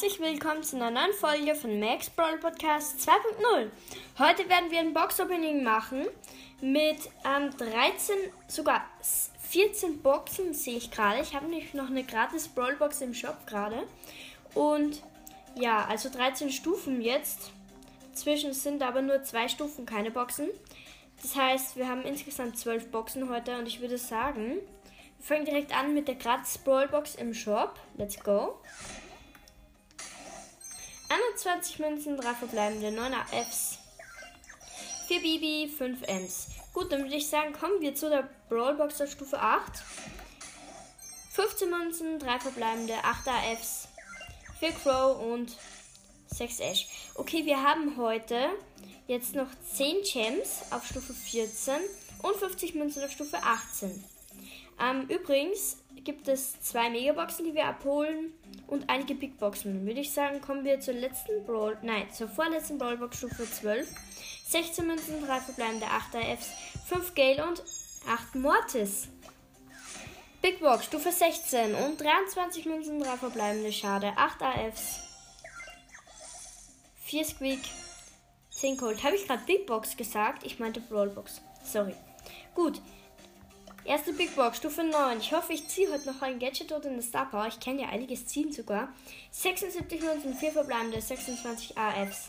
herzlich willkommen zu einer neuen Folge von Max Brawl Podcast 2.0. Heute werden wir ein Box-Opening machen mit ähm, 13, sogar 14 Boxen, sehe ich gerade. Ich habe nämlich noch eine gratis Brawl-Box im Shop gerade. Und ja, also 13 Stufen jetzt. Zwischen sind aber nur zwei Stufen, keine Boxen. Das heißt, wir haben insgesamt 12 Boxen heute und ich würde sagen, wir fangen direkt an mit der gratis Brawl-Box im Shop. Let's go. 21 Münzen, 3 verbleibende, 9 Fs, 4 Bibi, 5 Ms. Gut, dann würde ich sagen, kommen wir zu der Brawlbox auf Stufe 8. 15 Münzen, 3 verbleibende, 8 AFs, 4 Crow und 6 Ash. Okay, wir haben heute jetzt noch 10 Gems auf Stufe 14 und 50 Münzen auf Stufe 18. Ähm, übrigens gibt es zwei Megaboxen, die wir abholen und einige Big Boxen. Dann würde ich sagen, kommen wir zur letzten Brawl, nein, zur vorletzten Brawlbox Stufe 12. 16 Münzen, 3 verbleibende 8 AFs, 5 Gale und 8 Mortis. Big Box Stufe 16 und 23 Münzen, 3 verbleibende Schade, 8 AFs, 4 Squeak, 10 Cold. Habe ich gerade Big Box gesagt? Ich meinte Brawlbox. Sorry. Gut, Erste Big Box, Stufe 9. Ich hoffe, ich ziehe heute noch ein Gadget oder eine Star Power. Ich kann ja einiges ziehen sogar. 76 Münzen, 4 verbleibende, 26 AFs,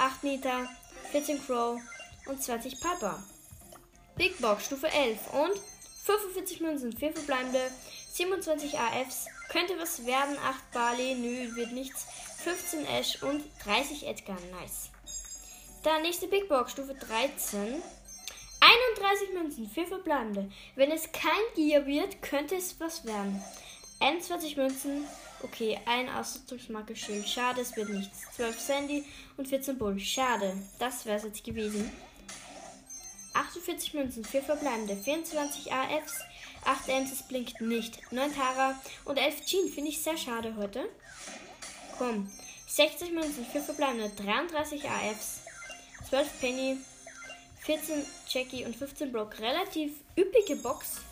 8 Nita, 14 Crow und 20 Piper. Big Box, Stufe 11 und 45 Münzen, 4 verbleibende, 27 AFs. Könnte was werden, 8 Barley, nö, wird nichts. 15 Ash und 30 Edgar, nice. Dann nächste Big Box, Stufe 13. 31 Münzen, 4 verbleibende. Wenn es kein Gier wird, könnte es was werden. 21 Münzen, okay, ein Ausdrucksmarke Schild. Schade, es wird nichts. 12 Sandy und 14 Bull. Schade, das wäre es jetzt gewesen. 48 Münzen, 4 verbleibende, 24 AFs, 8 Ems, es blinkt nicht. 9 Tara und 11 Jean, finde ich sehr schade heute. Komm, 60 Münzen, 4 verbleibende, 33 AFs, 12 Penny, 14 Jackie und 15 Brock. Relativ üppige Box.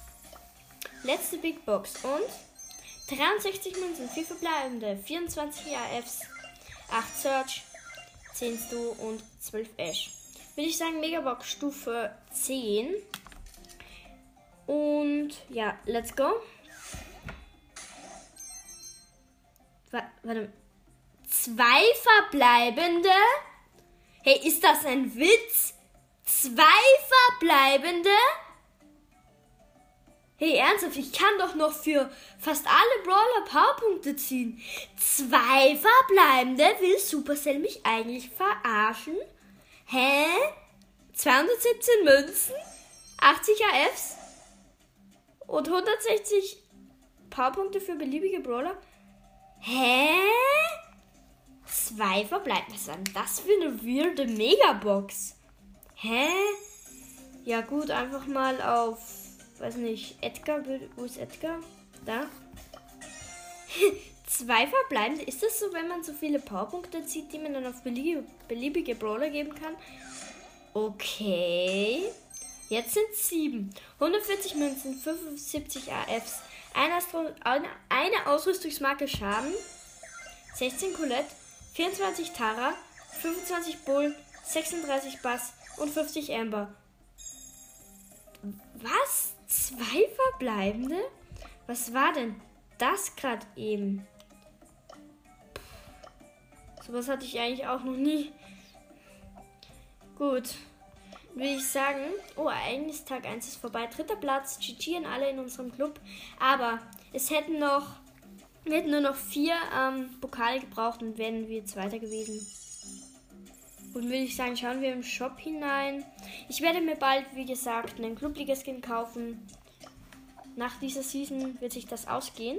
Letzte Big Box und 63 Münzen, 4 verbleibende, 24 AFs, 8 Search, 10 Stu und 12 Ash. Würde ich sagen, Megabox Stufe 10. Und ja, let's go. Warte. Zwei verbleibende? Hey, ist das ein Witz? Zwei verbleibende? Hey, ernsthaft, ich kann doch noch für fast alle Brawler Powerpunkte ziehen. Zwei verbleibende? Will Supercell mich eigentlich verarschen? Hä? 217 Münzen? 80 AFs? Und 160 Powerpunkte für beliebige Brawler? Hä? Zwei verbleibende? Was ist denn das für eine weirde Megabox? Hä? Ja gut, einfach mal auf, weiß nicht, Edgar. Wo ist Edgar? Da. Zwei verbleibende. Ist das so, wenn man so viele Powerpunkte zieht, die man dann auf beliebige, beliebige Brawler geben kann? Okay. Jetzt sind es sieben. 140 Münzen, 75 AFs, eine, eine, eine Ausrüstungsmarke Schaden, 16 Colette, 24 Tara, 25 Bull, 36 Bass, und 50 Amber. Was? Zwei verbleibende? Was war denn das gerade eben? Sowas hatte ich eigentlich auch noch nie. Gut. Will ich sagen, oh, eigentlich ist Tag 1 ist vorbei. Dritter Platz, GG und alle in unserem Club. Aber es hätten noch, wir hätten nur noch vier ähm, Pokale gebraucht und wären wir Zweiter gewesen. Und würde ich sagen, schauen wir im Shop hinein. Ich werde mir bald, wie gesagt, einen Clubliga-Skin kaufen. Nach dieser Season wird sich das ausgehen.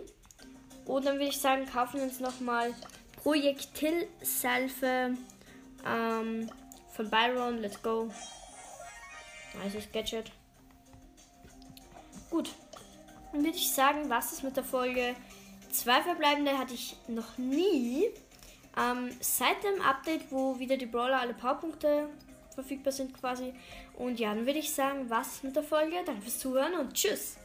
Und dann würde ich sagen, kaufen wir uns nochmal Projektilsalve ähm, von Byron. Let's go. Nice Gadget. Gut. Dann würde ich sagen, was ist mit der Folge? Zwei verbleibende hatte ich noch nie. Ähm, seit dem Update, wo wieder die Brawler alle Powerpunkte verfügbar sind quasi. Und ja, dann würde ich sagen, was mit der Folge. Danke fürs Zuhören und tschüss.